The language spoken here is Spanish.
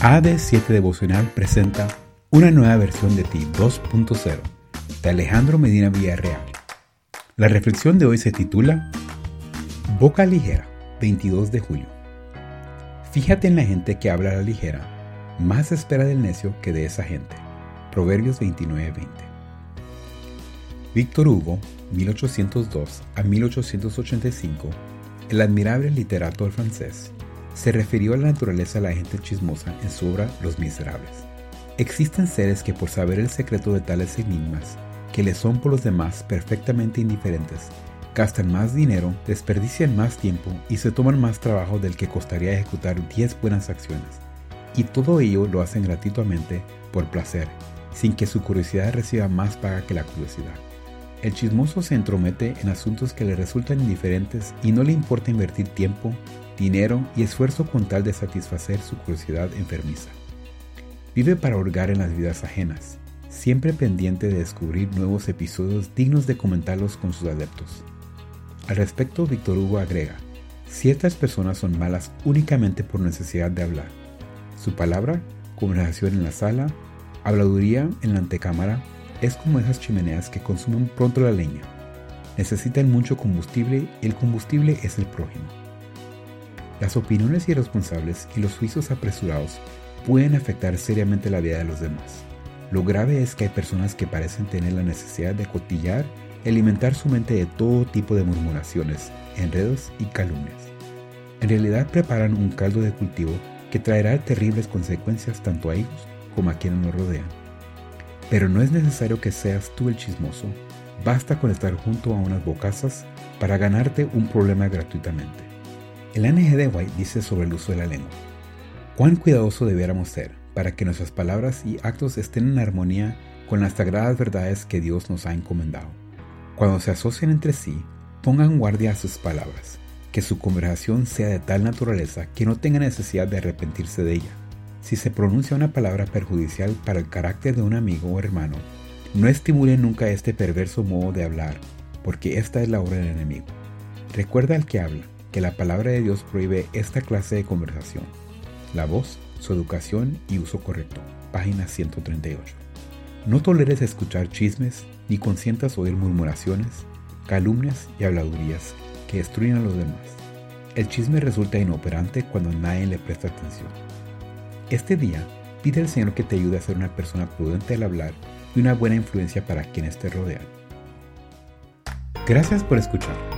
AD7 Devocional presenta una nueva versión de ti 2.0 de Alejandro Medina Villarreal. La reflexión de hoy se titula Boca Ligera, 22 de julio. Fíjate en la gente que habla a la ligera, más espera del necio que de esa gente. Proverbios 29:20. Víctor Hugo, 1802 a 1885, el admirable literato francés, se refirió a la naturaleza de la gente chismosa en su obra Los Miserables. Existen seres que por saber el secreto de tales enigmas, que les son por los demás perfectamente indiferentes, gastan más dinero, desperdician más tiempo y se toman más trabajo del que costaría ejecutar 10 buenas acciones. Y todo ello lo hacen gratuitamente por placer, sin que su curiosidad reciba más paga que la curiosidad. El chismoso se entromete en asuntos que le resultan indiferentes y no le importa invertir tiempo, dinero y esfuerzo con tal de satisfacer su curiosidad enfermiza. Vive para hurgar en las vidas ajenas, siempre pendiente de descubrir nuevos episodios dignos de comentarlos con sus adeptos. Al respecto, Víctor Hugo agrega, ciertas personas son malas únicamente por necesidad de hablar. Su palabra, conversación en la sala, habladuría en la antecámara, es como esas chimeneas que consumen pronto la leña. Necesitan mucho combustible y el combustible es el prójimo. Las opiniones irresponsables y los juicios apresurados pueden afectar seriamente la vida de los demás. Lo grave es que hay personas que parecen tener la necesidad de cotillar alimentar su mente de todo tipo de murmuraciones, enredos y calumnias. En realidad preparan un caldo de cultivo que traerá terribles consecuencias tanto a ellos como a quienes nos rodean. Pero no es necesario que seas tú el chismoso, basta con estar junto a unas bocazas para ganarte un problema gratuitamente. El ANG de White dice sobre el uso de la lengua. Cuán cuidadoso debiéramos ser para que nuestras palabras y actos estén en armonía con las sagradas verdades que Dios nos ha encomendado. Cuando se asocien entre sí, pongan guardia a sus palabras, que su conversación sea de tal naturaleza que no tenga necesidad de arrepentirse de ella. Si se pronuncia una palabra perjudicial para el carácter de un amigo o hermano, no estimulen nunca este perverso modo de hablar, porque esta es la obra del enemigo. Recuerda al que habla, que la palabra de Dios prohíbe esta clase de conversación. La voz, su educación y uso correcto. Página 138. No toleres escuchar chismes ni consientas oír murmuraciones, calumnias y habladurías que destruyen a los demás. El chisme resulta inoperante cuando nadie le presta atención. Este día, pide al Señor que te ayude a ser una persona prudente al hablar y una buena influencia para quienes te rodean. Gracias por escuchar.